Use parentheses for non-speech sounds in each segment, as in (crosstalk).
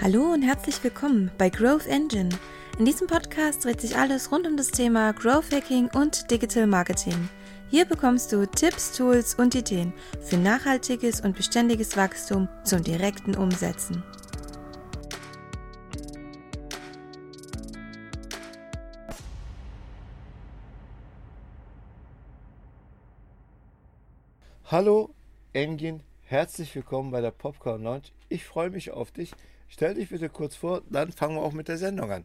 Hallo und herzlich willkommen bei Growth Engine. In diesem Podcast dreht sich alles rund um das Thema Growth Hacking und Digital Marketing. Hier bekommst du Tipps, Tools und Ideen für nachhaltiges und beständiges Wachstum zum direkten Umsetzen. Hallo Engin, herzlich willkommen bei der Popcorn Launch. Ich freue mich auf dich. Stell dich bitte kurz vor, dann fangen wir auch mit der Sendung an.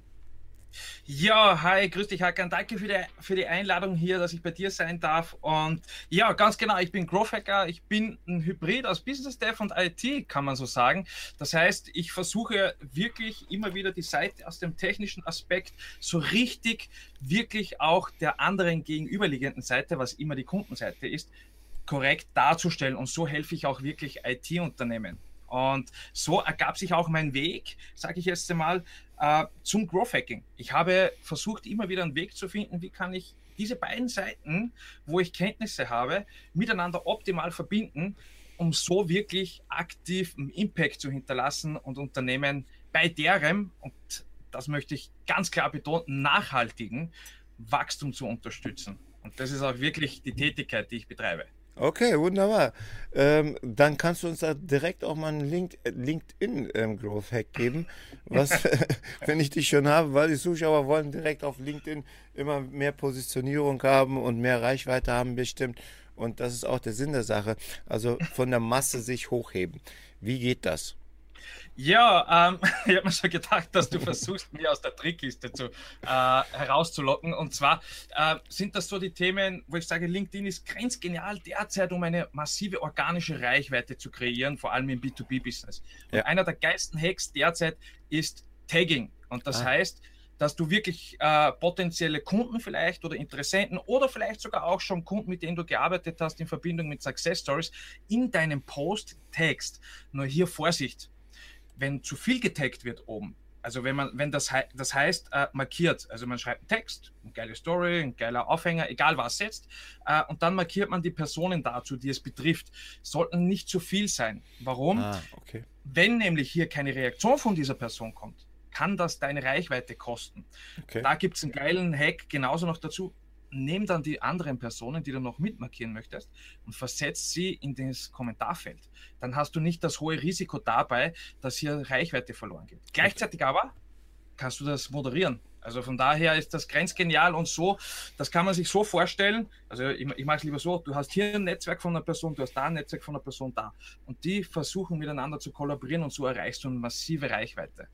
Ja, hi, grüß dich, Hakan. Danke für die, für die Einladung hier, dass ich bei dir sein darf. Und ja, ganz genau, ich bin Growth Hacker. Ich bin ein Hybrid aus Business Dev und IT, kann man so sagen. Das heißt, ich versuche wirklich immer wieder die Seite aus dem technischen Aspekt so richtig, wirklich auch der anderen gegenüberliegenden Seite, was immer die Kundenseite ist, korrekt darzustellen. Und so helfe ich auch wirklich IT-Unternehmen. Und so ergab sich auch mein Weg, sage ich jetzt einmal, äh, zum Growth Hacking. Ich habe versucht, immer wieder einen Weg zu finden, wie kann ich diese beiden Seiten, wo ich Kenntnisse habe, miteinander optimal verbinden, um so wirklich aktiv einen Impact zu hinterlassen und Unternehmen bei deren, und das möchte ich ganz klar betonen, nachhaltigen Wachstum zu unterstützen. Und das ist auch wirklich die Tätigkeit, die ich betreibe. Okay, wunderbar. Ähm, dann kannst du uns da direkt auch mal einen Link, äh, LinkedIn ähm, Growth Hack geben, was, (laughs) (laughs) wenn ich dich schon habe, weil die Zuschauer wollen direkt auf LinkedIn immer mehr Positionierung haben und mehr Reichweite haben bestimmt. Und das ist auch der Sinn der Sache. Also von der Masse sich hochheben. Wie geht das? Ja, ähm, (laughs) ich habe mir schon gedacht, dass du versuchst, mir aus der Trickkiste zu, äh, herauszulocken. Und zwar äh, sind das so die Themen, wo ich sage, LinkedIn ist grenzgenial derzeit, um eine massive organische Reichweite zu kreieren, vor allem im B2B-Business. Ja. Einer der geilsten Hacks derzeit ist Tagging. Und das ah. heißt, dass du wirklich äh, potenzielle Kunden vielleicht oder Interessenten oder vielleicht sogar auch schon Kunden, mit denen du gearbeitet hast in Verbindung mit Success Stories, in deinem Post tagst. Nur hier Vorsicht, wenn zu viel getaggt wird oben, also wenn man, wenn das, das heißt, äh, markiert, also man schreibt einen Text, eine geile Story, ein geiler Aufhänger, egal was setzt, äh, und dann markiert man die Personen dazu, die es betrifft, sollten nicht zu viel sein. Warum? Ah, okay. Wenn nämlich hier keine Reaktion von dieser Person kommt, kann das deine Reichweite kosten. Okay. Da gibt es einen geilen Hack genauso noch dazu nimm dann die anderen Personen, die du noch mitmarkieren möchtest, und versetz sie in das Kommentarfeld. Dann hast du nicht das hohe Risiko dabei, dass hier Reichweite verloren geht. Gleichzeitig aber kannst du das moderieren. Also von daher ist das grenzgenial und so, das kann man sich so vorstellen. Also ich, ich mache es lieber so, du hast hier ein Netzwerk von einer Person, du hast da ein Netzwerk von einer Person da. Und die versuchen miteinander zu kollaborieren und so erreichst du eine massive Reichweite.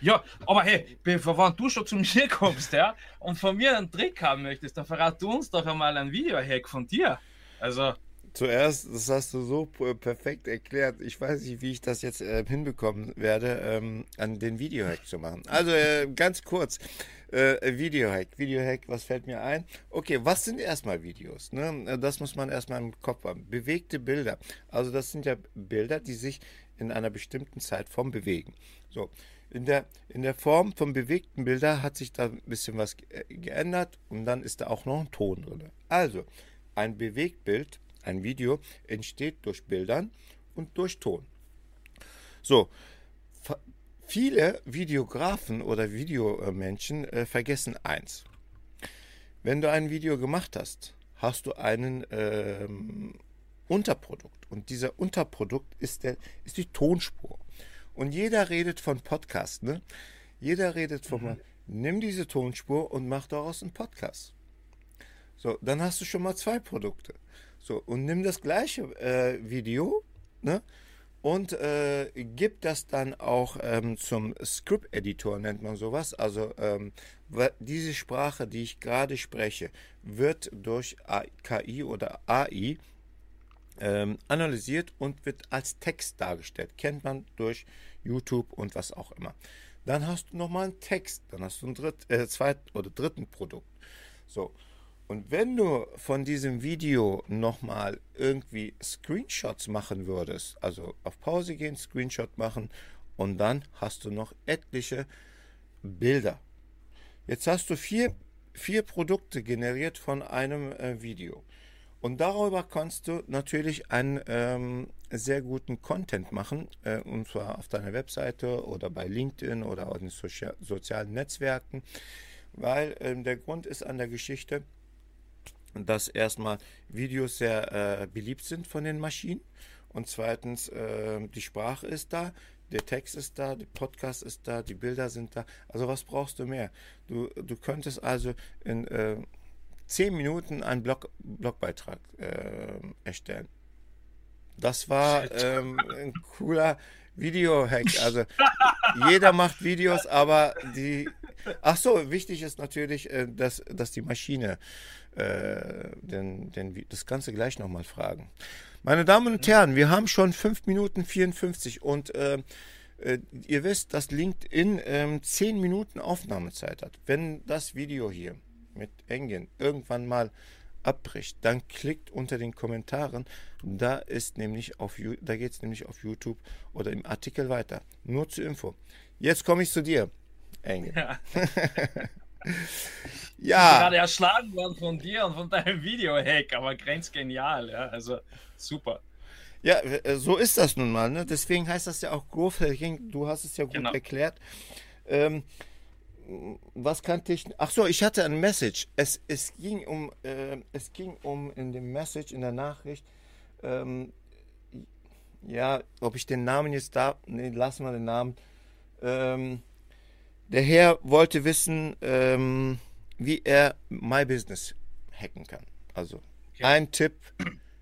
Ja, aber hey, bevor du schon zu mir (laughs) kommst, ja, und von mir einen Trick haben möchtest, dann verrat du uns doch einmal ein Video-Hack von dir. Also. Zuerst, das hast du so perfekt erklärt. Ich weiß nicht, wie ich das jetzt äh, hinbekommen werde, ähm, an den Video-Hack zu machen. Also äh, ganz kurz. Äh, Video-Hack. Video-Hack, was fällt mir ein? Okay, was sind erstmal Videos? Ne? Das muss man erstmal im Kopf haben. Bewegte Bilder. Also das sind ja Bilder, die sich in einer bestimmten Zeitform bewegen. So, in der, in der Form von bewegten Bilder hat sich da ein bisschen was äh, geändert und dann ist da auch noch ein Ton drin. Also, ein Bewegtbild, ein Video entsteht durch Bildern und durch Ton. So, viele Videografen oder Videomenschen äh, vergessen eins. Wenn du ein Video gemacht hast, hast du einen ähm, Unterprodukt und dieser Unterprodukt ist, der, ist die Tonspur. Und jeder redet von Podcast, ne? Jeder redet von, mhm. nimm diese Tonspur und mach daraus einen Podcast. So, dann hast du schon mal zwei Produkte. So, und nimm das gleiche äh, Video, ne? Und äh, gib das dann auch ähm, zum Script-Editor, nennt man sowas. Also ähm, diese Sprache, die ich gerade spreche, wird durch KI oder AI ähm, analysiert und wird als Text dargestellt. Kennt man durch YouTube und was auch immer. Dann hast du nochmal einen Text, dann hast du ein dritt, äh, zweiten oder dritten Produkt. So. Und wenn du von diesem Video nochmal irgendwie Screenshots machen würdest, also auf Pause gehen, Screenshot machen und dann hast du noch etliche Bilder. Jetzt hast du vier, vier Produkte generiert von einem äh, Video. Und darüber kannst du natürlich einen ähm, sehr guten Content machen, äh, und zwar auf deiner Webseite oder bei LinkedIn oder auf den Sozi sozialen Netzwerken, weil ähm, der Grund ist an der Geschichte, dass erstmal Videos sehr äh, beliebt sind von den Maschinen und zweitens äh, die Sprache ist da, der Text ist da, der Podcast ist da, die Bilder sind da. Also was brauchst du mehr? Du, du könntest also in äh, zehn Minuten einen Blog, Blogbeitrag äh, erstellen. Das war ähm, ein cooler Video-Hack. Also jeder macht Videos, aber die. Ach so, wichtig ist natürlich, äh, dass, dass die Maschine äh, den, den, das Ganze gleich nochmal fragen. Meine Damen und Herren, wir haben schon 5 Minuten 54 und äh, äh, ihr wisst, dass LinkedIn äh, 10 Minuten Aufnahmezeit hat. Wenn das Video hier mit Engin irgendwann mal abbricht, dann klickt unter den Kommentaren. Da ist nämlich auf da geht es nämlich auf YouTube oder im Artikel weiter. Nur zur Info. Jetzt komme ich zu dir, Engin. Ja. (laughs) ja. gerade erschlagen worden von dir und von deinem Video-Hack, aber grenzgenial, ja. Also super. Ja, äh, so ist das nun mal. Ne? Deswegen heißt das ja auch Growth Hacking. Du hast es ja gut genau. erklärt. Ähm, was kannte ich? Ach so, ich hatte ein Message. Es, es ging um, äh, es ging um in dem Message in der Nachricht. Ähm, ja, ob ich den Namen jetzt da, nee, lassen wir den Namen. Ähm, der Herr wollte wissen, ähm, wie er My Business hacken kann. Also okay. ein Tipp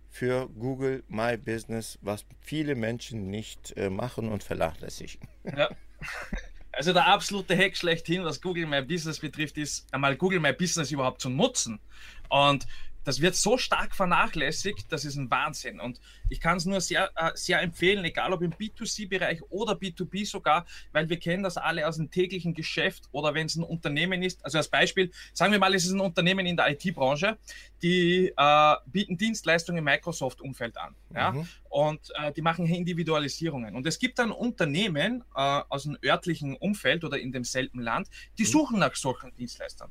für Google My Business, was viele Menschen nicht äh, machen und vernachlässigen. Ja. (laughs) Also der absolute Hack schlechthin, was Google My Business betrifft, ist einmal Google My Business überhaupt zu nutzen. Und das wird so stark vernachlässigt, das ist ein Wahnsinn. Und ich kann es nur sehr, äh, sehr empfehlen, egal ob im B2C-Bereich oder B2B sogar, weil wir kennen das alle aus dem täglichen Geschäft oder wenn es ein Unternehmen ist. Also als Beispiel, sagen wir mal, es ist ein Unternehmen in der IT-Branche, die äh, bieten Dienstleistungen im Microsoft-Umfeld an. Ja? Mhm. Und äh, die machen Individualisierungen. Und es gibt dann Unternehmen äh, aus dem örtlichen Umfeld oder in demselben Land, die mhm. suchen nach solchen Dienstleistern.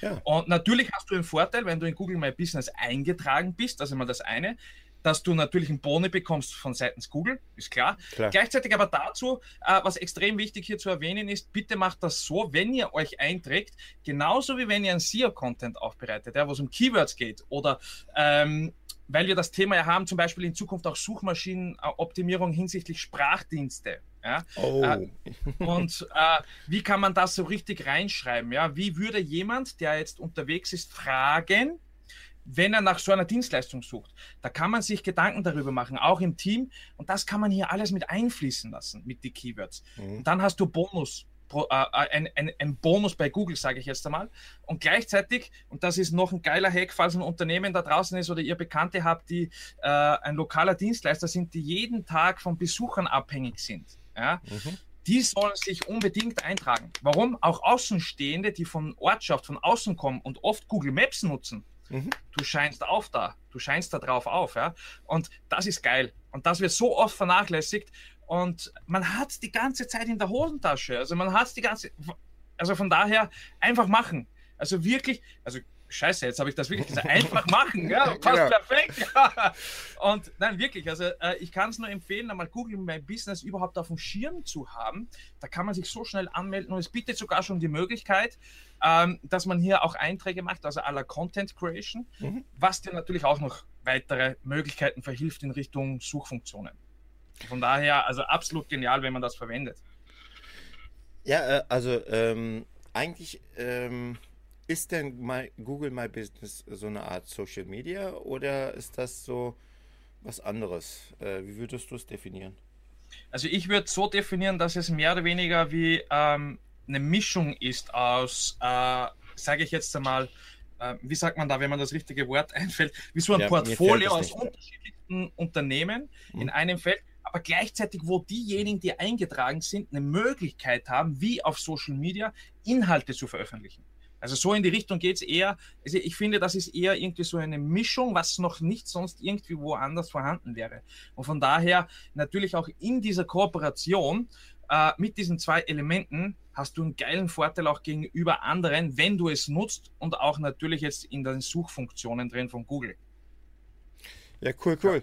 Ja. Und natürlich hast du einen Vorteil, wenn du in Google My Business eingetragen bist, das ist immer das eine, dass du natürlich einen Boni bekommst von seitens Google, ist klar. klar. Gleichzeitig aber dazu, äh, was extrem wichtig hier zu erwähnen ist, bitte macht das so, wenn ihr euch einträgt, genauso wie wenn ihr einen SEO-Content aufbereitet, ja, wo es um Keywords geht oder ähm, weil wir das Thema ja haben, zum Beispiel in Zukunft auch Suchmaschinenoptimierung hinsichtlich Sprachdienste. Ja? Oh. Äh, und äh, wie kann man das so richtig reinschreiben? Ja? Wie würde jemand, der jetzt unterwegs ist, fragen, wenn er nach so einer Dienstleistung sucht? Da kann man sich Gedanken darüber machen, auch im Team. Und das kann man hier alles mit einfließen lassen, mit den Keywords. Mhm. Und dann hast du Bonus. Äh, äh, ein, ein, ein, Bonus bei Google, sage ich jetzt einmal. Und gleichzeitig, und das ist noch ein geiler Hack, falls ein Unternehmen da draußen ist oder ihr Bekannte habt, die äh, ein lokaler Dienstleister sind, die jeden Tag von Besuchern abhängig sind ja, mhm. die sollen sich unbedingt eintragen. Warum? Auch Außenstehende, die von Ortschaft, von außen kommen und oft Google Maps nutzen, mhm. du scheinst auf da, du scheinst da drauf auf, ja. Und das ist geil. Und das wird so oft vernachlässigt und man hat die ganze Zeit in der Hosentasche. Also man hat die ganze, also von daher einfach machen. Also wirklich, also Scheiße, jetzt habe ich das wirklich gesagt. Einfach machen, ja, (laughs) passt ja. perfekt. Ja. Und nein, wirklich, also äh, ich kann es nur empfehlen, einmal Google My Business überhaupt auf dem Schirm zu haben. Da kann man sich so schnell anmelden und es bietet sogar schon die Möglichkeit, ähm, dass man hier auch Einträge macht, also aller Content Creation, mhm. was dir natürlich auch noch weitere Möglichkeiten verhilft in Richtung Suchfunktionen. Von daher, also absolut genial, wenn man das verwendet. Ja, äh, also ähm, eigentlich ähm, ist denn My, Google My Business so eine Art Social Media oder ist das so was anderes? Äh, wie würdest du es definieren? Also ich würde so definieren, dass es mehr oder weniger wie ähm, eine Mischung ist aus, äh, sage ich jetzt einmal, äh, wie sagt man da, wenn man das richtige Wort (laughs) einfällt, wie so ein ja, Portfolio aus unterschiedlichen Unternehmen mhm. in einem Feld, aber gleichzeitig, wo diejenigen, die eingetragen sind, eine Möglichkeit haben, wie auf Social Media Inhalte zu veröffentlichen. Also so in die Richtung geht es eher. Also ich finde, das ist eher irgendwie so eine Mischung, was noch nicht sonst irgendwie woanders vorhanden wäre. Und von daher natürlich auch in dieser Kooperation äh, mit diesen zwei Elementen hast du einen geilen Vorteil auch gegenüber anderen, wenn du es nutzt und auch natürlich jetzt in den Suchfunktionen drin von Google. Ja, cool, cool.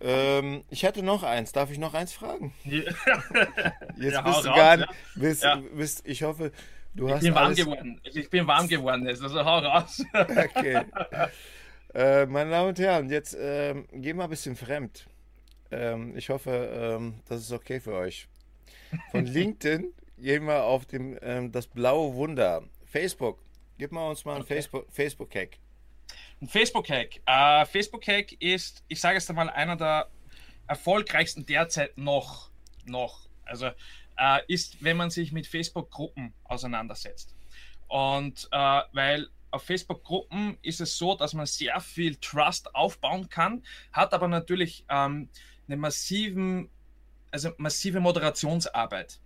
Ähm, ich hatte noch eins. Darf ich noch eins fragen? (laughs) Jetzt ja, bist du raus, gar nicht. Bist, ja. bist, ich hoffe, du ich hast. Bin warm geworden. Ich bin warm geworden jetzt, also hau raus. (laughs) okay. Äh, meine Damen und Herren, jetzt ähm, gehen wir ein bisschen fremd. Ähm, ich hoffe, ähm, das ist okay für euch. Von LinkedIn gehen wir auf dem, ähm, das blaue Wunder. Facebook. Gib mal uns mal okay. Facebook-Hack. Facebook ein Facebook-Hack. Uh, Facebook-Hack ist, ich sage es einmal, einer der erfolgreichsten derzeit noch. noch. Also uh, ist, wenn man sich mit Facebook-Gruppen auseinandersetzt. Und uh, weil auf Facebook-Gruppen ist es so, dass man sehr viel Trust aufbauen kann, hat aber natürlich ähm, eine massiven, also massive Moderationsarbeit,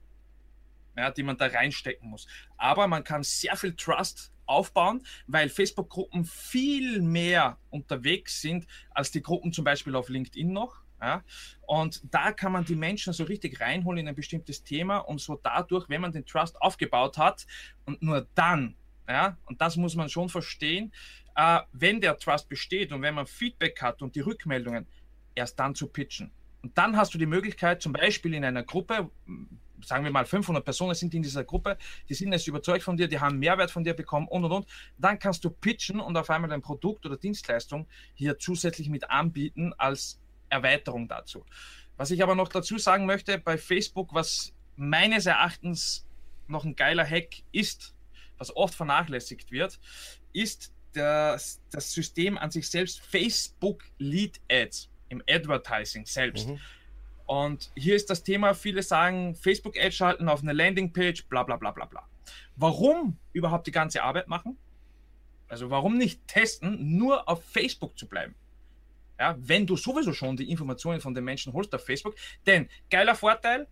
ja, die man da reinstecken muss. Aber man kann sehr viel Trust aufbauen, weil Facebook-Gruppen viel mehr unterwegs sind als die Gruppen zum Beispiel auf LinkedIn noch. Ja? Und da kann man die Menschen so richtig reinholen in ein bestimmtes Thema und so dadurch, wenn man den Trust aufgebaut hat und nur dann, ja, und das muss man schon verstehen, äh, wenn der Trust besteht und wenn man Feedback hat und die Rückmeldungen, erst dann zu pitchen. Und dann hast du die Möglichkeit, zum Beispiel in einer Gruppe, sagen wir mal 500 Personen sind in dieser Gruppe, die sind jetzt überzeugt von dir, die haben Mehrwert von dir bekommen und und und. Dann kannst du pitchen und auf einmal ein Produkt oder Dienstleistung hier zusätzlich mit anbieten als Erweiterung dazu. Was ich aber noch dazu sagen möchte, bei Facebook, was meines Erachtens noch ein geiler Hack ist, was oft vernachlässigt wird, ist das, das System an sich selbst Facebook Lead Ads im Advertising selbst. Mhm. Und hier ist das Thema, viele sagen, Facebook-Ads schalten auf eine Landingpage, bla bla bla bla bla. Warum überhaupt die ganze Arbeit machen? Also warum nicht testen, nur auf Facebook zu bleiben? Ja, wenn du sowieso schon die Informationen von den Menschen holst auf Facebook. Denn geiler Vorteil,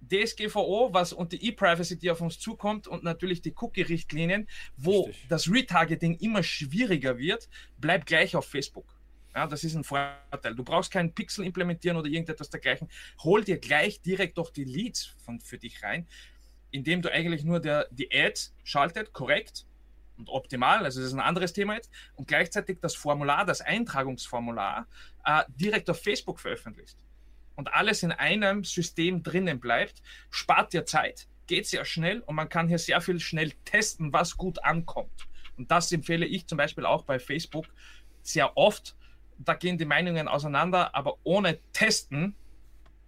DSGVO, was und die E-Privacy, die auf uns zukommt und natürlich die Cookie-Richtlinien, wo Richtig. das Retargeting immer schwieriger wird, bleibt gleich auf Facebook. Ja, das ist ein Vorteil. Du brauchst keinen Pixel implementieren oder irgendetwas dergleichen. Hol dir gleich direkt doch die Leads von, für dich rein, indem du eigentlich nur der, die Ad schaltet, korrekt und optimal, also das ist ein anderes Thema jetzt, und gleichzeitig das Formular, das Eintragungsformular äh, direkt auf Facebook veröffentlicht. Und alles in einem System drinnen bleibt, spart dir Zeit, geht sehr schnell und man kann hier sehr viel schnell testen, was gut ankommt. Und das empfehle ich zum Beispiel auch bei Facebook sehr oft, da gehen die Meinungen auseinander, aber ohne Testen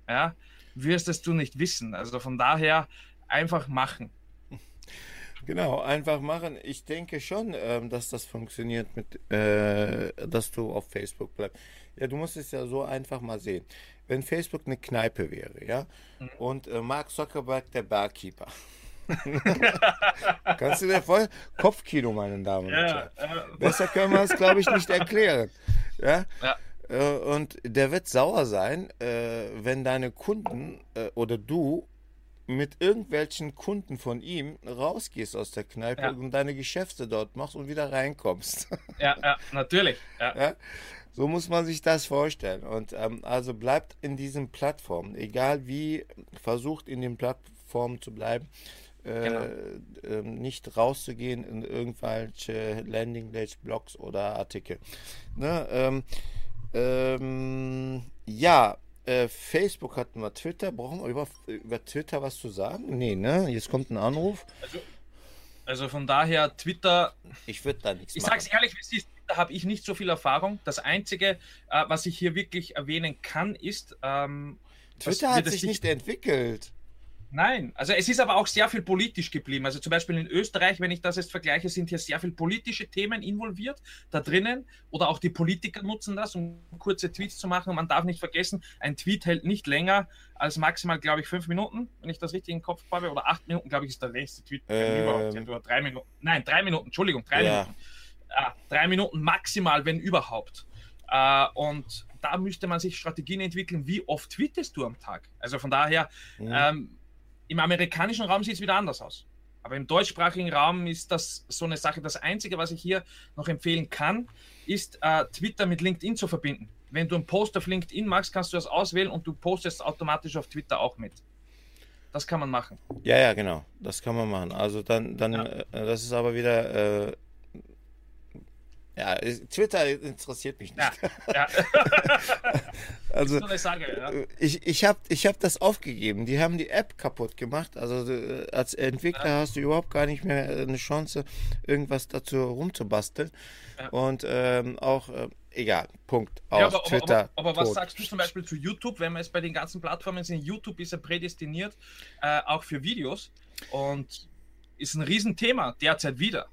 ja, wirst du nicht wissen. Also von daher einfach machen. Genau, einfach machen. Ich denke schon, ähm, dass das funktioniert, mit, äh, dass du auf Facebook bleibst. Ja, du musst es ja so einfach mal sehen. Wenn Facebook eine Kneipe wäre, ja, mhm. und äh, Mark Zuckerberg der Barkeeper. (laughs) Kannst du dir voll Kopfkino, meine Damen und Herren. Ja, äh, Besser können wir es, glaube ich, nicht erklären. Ja. ja. Äh, und der wird sauer sein, äh, wenn deine Kunden äh, oder du mit irgendwelchen Kunden von ihm rausgehst aus der Kneipe ja. und deine Geschäfte dort machst und wieder reinkommst. (laughs) Ja, ja natürlich. Ja. ja. So muss man sich das vorstellen. Und ähm, also bleibt in diesen Plattformen, egal wie, versucht in den Plattformen zu bleiben. Genau. Äh, nicht rauszugehen in irgendwelche Landingpage-Blogs oder Artikel. Ne, ähm, ähm, ja, äh, Facebook hatten wir, Twitter. Brauchen wir über, über Twitter was zu sagen? Nee, ne? Jetzt kommt ein Anruf. Also, also von daher, Twitter. Ich würde da nichts ich machen. Ich sag's ehrlich, wie da habe ich nicht so viel Erfahrung. Das Einzige, äh, was ich hier wirklich erwähnen kann, ist. Ähm, Twitter hat sich nicht entwickelt. Nein, also es ist aber auch sehr viel politisch geblieben. Also zum Beispiel in Österreich, wenn ich das jetzt vergleiche, sind hier sehr viel politische Themen involviert da drinnen. Oder auch die Politiker nutzen das, um kurze Tweets zu machen. Und man darf nicht vergessen, ein Tweet hält nicht länger als maximal, glaube ich, fünf Minuten, wenn ich das richtig im Kopf habe. Oder acht Minuten, glaube ich, ist der längste Tweet ähm, überhaupt. Oder drei Minuten. Nein, drei Minuten, Entschuldigung, drei ja. Minuten. Ah, drei Minuten maximal, wenn überhaupt. Äh, und da müsste man sich Strategien entwickeln, wie oft tweetest du am Tag. Also von daher, mhm. ähm, im amerikanischen Raum sieht es wieder anders aus. Aber im deutschsprachigen Raum ist das so eine Sache. Das Einzige, was ich hier noch empfehlen kann, ist äh, Twitter mit LinkedIn zu verbinden. Wenn du einen Post auf LinkedIn machst, kannst du das auswählen und du postest automatisch auf Twitter auch mit. Das kann man machen. Ja, ja, genau. Das kann man machen. Also dann, dann, ja. äh, das ist aber wieder, äh, Ja, Twitter interessiert mich nicht. Ja, ja. (laughs) also, Sage, ich, ich habe ich hab das aufgegeben. Die haben die App kaputt gemacht. Also äh, als Entwickler hast du überhaupt gar nicht mehr eine Chance, irgendwas dazu rumzubasteln. Und ähm, auch, äh, egal, Punkt. Aus, aber, Twitter. Aber, aber, aber was sagst du zum Beispiel zu YouTube, wenn wir jetzt bei den ganzen Plattformen sind? YouTube ist ja prädestiniert, äh, auch für Videos. Und ist ein Riesenthema derzeit wieder.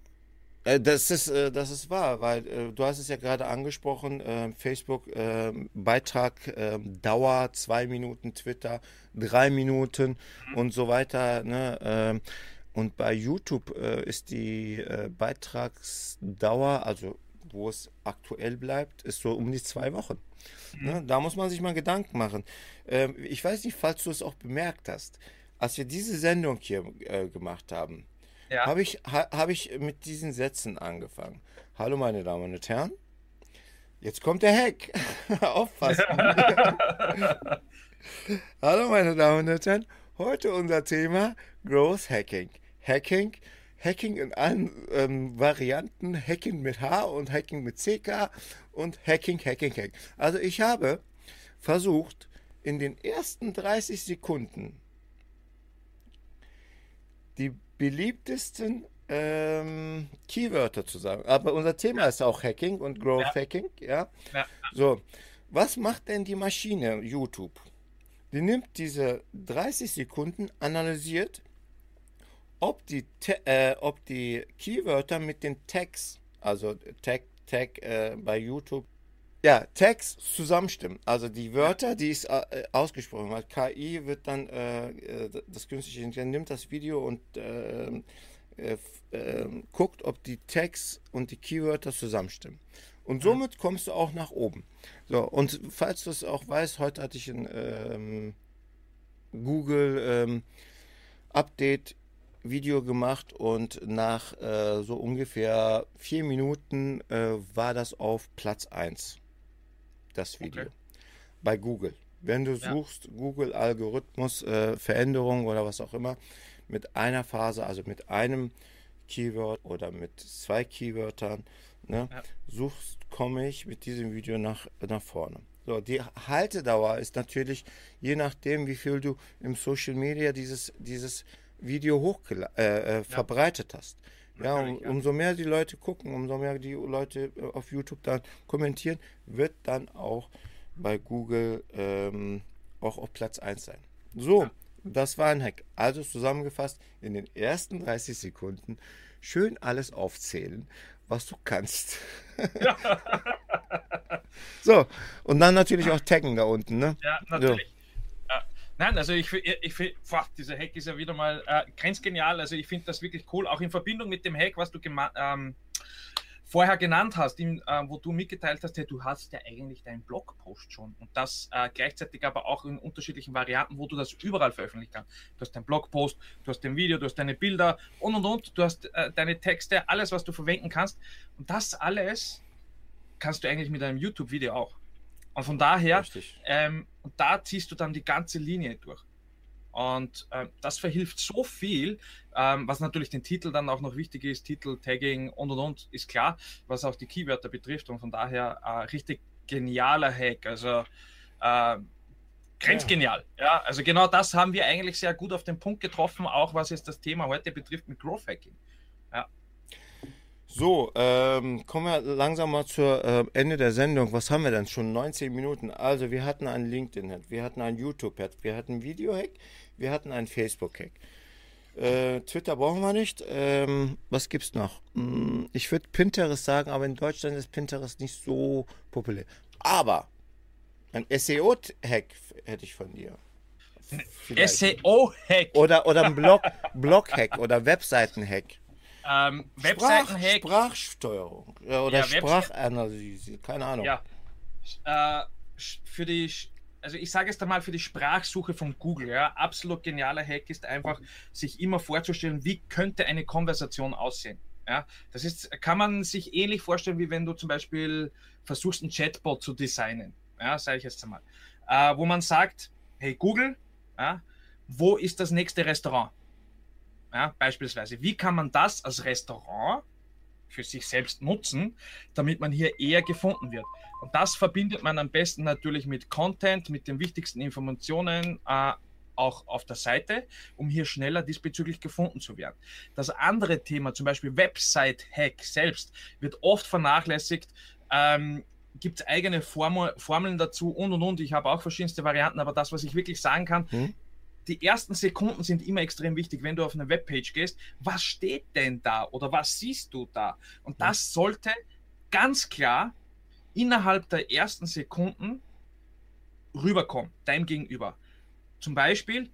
Äh, das ist, äh, das ist wahr, weil äh, du hast es ja gerade angesprochen, Facebook Beitrag Dauer zwei Minuten, Twitter drei Minuten mhm. und so weiter. Ne? Ähm, und bei YouTube ist die Beitragsdauer, also wo es aktuell bleibt, ist so um die zwei Wochen. Mhm. Ne? Da muss man sich mal Gedanken machen. Ähm, ich weiß nicht, falls du es auch bemerkt hast, als wir diese Sendung hier gemacht haben, ja. habe ich, ha, hab ich mit diesen Sätzen angefangen. Hallo meine Damen und Herren, jetzt kommt der Hack. (laughs) Aufpassen. (laughs) Hallo meine Damen und Herren, heute unser Thema Growth Hacking. Hacking, Hacking in allen ähm, Varianten, Hacking mit H und Hacking mit CK und Hacking, Hacking, Hacking. Also ich habe versucht, in den ersten 30 Sekunden die beliebtesten ähm, Keywörter zu sagen. Aber unser Thema ist auch Hacking und Growth ja. Hacking, ja? ja? So, was macht denn die Maschine YouTube? Die nimmt diese 30 Sekunden, analysiert, ob die, äh, ob die Keywörter mit den Tags, also Tag, Tag äh, bei YouTube, ja, Tags zusammenstimmen. Also die Wörter, die ist äh, ausgesprochen weil KI wird dann, äh, äh, das künstliche Intelligenz nimmt das Video und ähm, äh, ähm, guckt, ob die Tags und die Keywörter zusammenstimmen. Und somit kommst du auch nach oben. So, und falls du es auch weißt, heute hatte ich ein ähm, Google ähm, Update Video gemacht und nach äh, so ungefähr vier Minuten äh, war das auf Platz 1 das Video. Okay. Bei Google. Wenn du ja. suchst, Google Algorithmus, äh, Veränderung oder was auch immer, mit einer Phase, also mit einem Keyword oder mit zwei Keywörtern, ne, ja. suchst, komme ich mit diesem Video nach, nach vorne. So, die Haltedauer ist natürlich, je nachdem, wie viel du im Social Media dieses, dieses Video hoch äh, äh, verbreitet hast. Ja, um, umso mehr die Leute gucken, umso mehr die Leute äh, auf YouTube dann kommentieren, wird dann auch bei Google ähm, auch auf Platz 1 sein. So, ja. das war ein Hack. Also zusammengefasst, in den ersten 30 Sekunden schön alles aufzählen, was du kannst. Ja. (laughs) so, und dann natürlich auch taggen da unten, ne? Ja, natürlich. So. Nein, also ich, ich finde, dieser Hack ist ja wieder mal äh, grenzgenial. Also ich finde das wirklich cool, auch in Verbindung mit dem Hack, was du ähm, vorher genannt hast, in, äh, wo du mitgeteilt hast, hey, du hast ja eigentlich deinen Blogpost schon und das äh, gleichzeitig aber auch in unterschiedlichen Varianten, wo du das überall veröffentlichen kannst. Du hast deinen Blogpost, du hast dein Video, du hast deine Bilder und und und, du hast äh, deine Texte, alles, was du verwenden kannst und das alles kannst du eigentlich mit einem YouTube-Video auch. Und von daher, ähm, da ziehst du dann die ganze Linie durch. Und äh, das verhilft so viel, ähm, was natürlich den Titel dann auch noch wichtig ist, Titel, Tagging und und und, ist klar, was auch die Keywörter betrifft. Und von daher äh, richtig genialer Hack. Also äh, grenzgenial. Ja. ja, also genau das haben wir eigentlich sehr gut auf den Punkt getroffen, auch was jetzt das Thema heute betrifft mit Growth Hacking. Ja. So, ähm, kommen wir langsam mal zur äh, Ende der Sendung. Was haben wir denn schon? 19 Minuten. Also, wir hatten einen LinkedIn-Hack, wir hatten einen YouTube-Hack, wir hatten einen Video-Hack, wir hatten einen Facebook-Hack. Äh, Twitter brauchen wir nicht. Ähm, was gibt's noch? Hm, ich würde Pinterest sagen, aber in Deutschland ist Pinterest nicht so populär. Aber ein SEO-Hack hätte ich von dir. SEO-Hack. Oder, oder ein Blog, Blog-Hack oder Webseiten-Hack. Ähm, Webseitenhack. Sprach, Sprachsteuerung oder ja, Sprachanalyse, keine Ahnung. Ja. Äh, für die, also ich sage es einmal für die Sprachsuche von Google, ja, absolut genialer Hack ist einfach, sich immer vorzustellen, wie könnte eine Konversation aussehen. Ja, das ist, kann man sich ähnlich vorstellen, wie wenn du zum Beispiel versuchst, einen Chatbot zu designen. Ja, sage ich jetzt einmal. Äh, wo man sagt, hey Google, ja, wo ist das nächste Restaurant? Ja, beispielsweise, wie kann man das als Restaurant für sich selbst nutzen, damit man hier eher gefunden wird. Und das verbindet man am besten natürlich mit Content, mit den wichtigsten Informationen, äh, auch auf der Seite, um hier schneller diesbezüglich gefunden zu werden. Das andere Thema, zum Beispiel Website-Hack selbst, wird oft vernachlässigt. Ähm, gibt es eigene Formel, Formeln dazu und und und. Ich habe auch verschiedenste Varianten, aber das, was ich wirklich sagen kann, hm? Die ersten Sekunden sind immer extrem wichtig, wenn du auf eine Webpage gehst. Was steht denn da oder was siehst du da? Und das sollte ganz klar innerhalb der ersten Sekunden rüberkommen, deinem Gegenüber. Zum Beispiel,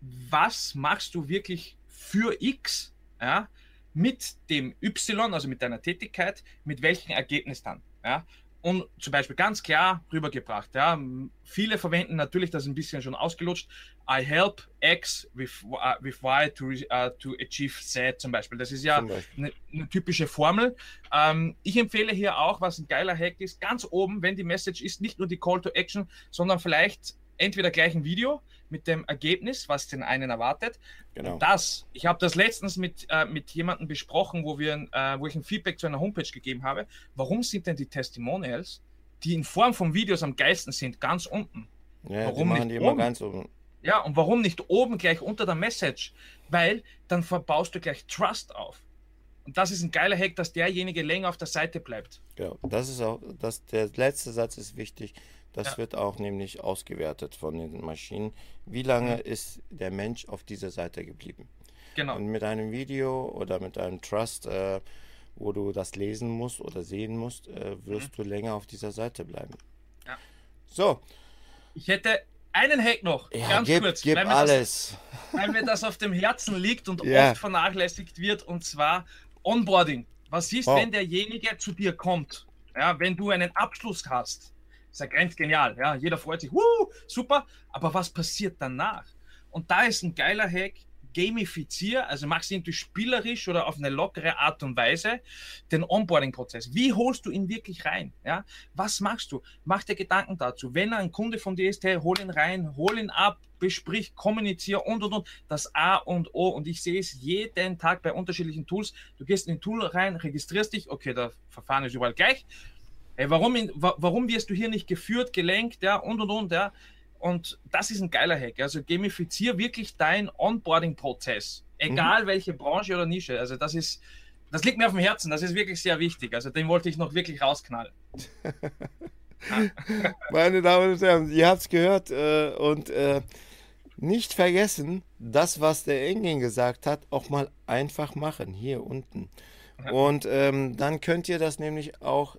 was machst du wirklich für X ja, mit dem Y, also mit deiner Tätigkeit, mit welchem Ergebnis dann? Ja? Und zum Beispiel ganz klar rübergebracht. Ja. Viele verwenden natürlich das ein bisschen schon ausgelutscht. I help X with, uh, with Y to, uh, to achieve Z zum Beispiel. Das ist ja eine, eine, typische Formel. Ähm, ich empfehle hier auch, was ein geiler Hack ist, ganz oben, wenn die Message ist, nicht nur die Call to Action, sondern vielleicht entweder gleich ein Video mit dem Ergebnis, was den einen erwartet. Genau. Das, ich habe das letztens mit, äh, mit jemandem besprochen, wo, wir, äh, wo ich ein Feedback zu einer Homepage gegeben habe. Warum sind denn die Testimonials, die in Form von Videos am geilsten sind, ganz unten? Ja, warum die nicht die immer oben? ganz oben. Ja, und warum nicht oben gleich unter der Message? Weil dann verbaust du gleich Trust auf. Und das ist ein geiler Hack, dass derjenige länger auf der Seite bleibt. Ja, das ist auch, das, der letzte Satz ist wichtig. Das ja. wird auch nämlich ausgewertet von den Maschinen. Wie lange mhm. ist der Mensch auf dieser Seite geblieben? Genau. Und mit einem Video oder mit einem Trust, äh, wo du das lesen musst oder sehen musst, äh, wirst mhm. du länger auf dieser Seite bleiben. Ja. So. Ich hätte einen Hack noch, ja, ganz gib, kurz. Gib weil alles. Das, weil mir das auf dem Herzen liegt und ja. oft vernachlässigt wird, und zwar Onboarding. Was ist, oh. wenn derjenige zu dir kommt? Ja, wenn du einen Abschluss hast, ist ja ganz genial. Ja, jeder freut sich, Woo, super. Aber was passiert danach? Und da ist ein geiler Hack, gamifiziere, also machst irgendwie spielerisch oder auf eine lockere Art und Weise den Onboarding-Prozess. Wie holst du ihn wirklich rein? Ja? Was machst du? Mach dir Gedanken dazu. Wenn ein Kunde von dir ist, hey, hol ihn rein, hol ihn ab, besprich, kommuniziere und und und. Das A und O. Und ich sehe es jeden Tag bei unterschiedlichen Tools. Du gehst in ein Tool rein, registrierst dich, okay, das Verfahren ist überall gleich. Hey, warum, warum wirst du hier nicht geführt, gelenkt, ja, und und und, ja. Und das ist ein geiler Hack. Also gamifizier wirklich deinen Onboarding-Prozess. Egal mhm. welche Branche oder Nische. Also das ist, das liegt mir auf dem Herzen. Das ist wirklich sehr wichtig. Also den wollte ich noch wirklich rausknallen. (laughs) Meine Damen und Herren, ihr habt es gehört äh, und äh, nicht vergessen, das, was der Engin gesagt hat, auch mal einfach machen, hier unten. Und ähm, dann könnt ihr das nämlich auch,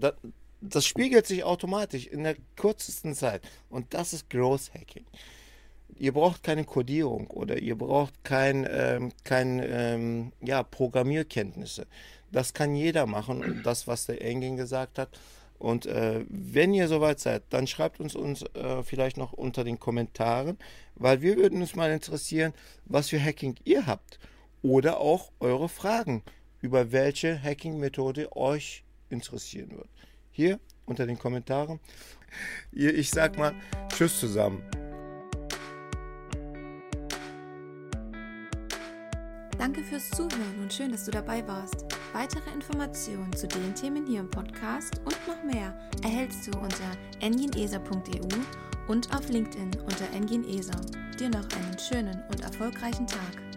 das, das spiegelt sich automatisch in der kürzesten Zeit. Und das ist Growth Hacking. Ihr braucht keine Codierung oder ihr braucht kein, ähm, kein ähm, ja, Programmierkenntnisse. Das kann jeder machen. das, was der Engin gesagt hat. Und äh, wenn ihr soweit seid, dann schreibt uns uns äh, vielleicht noch unter den Kommentaren, weil wir würden uns mal interessieren, was für Hacking ihr habt oder auch eure Fragen, über welche Hacking-Methode euch interessieren wird hier unter den Kommentaren. Ich sag mal Tschüss zusammen. Danke fürs Zuhören und schön, dass du dabei warst. Weitere Informationen zu den Themen hier im Podcast und noch mehr erhältst du unter enginesa.eu und auf LinkedIn unter enginesa. Dir noch einen schönen und erfolgreichen Tag.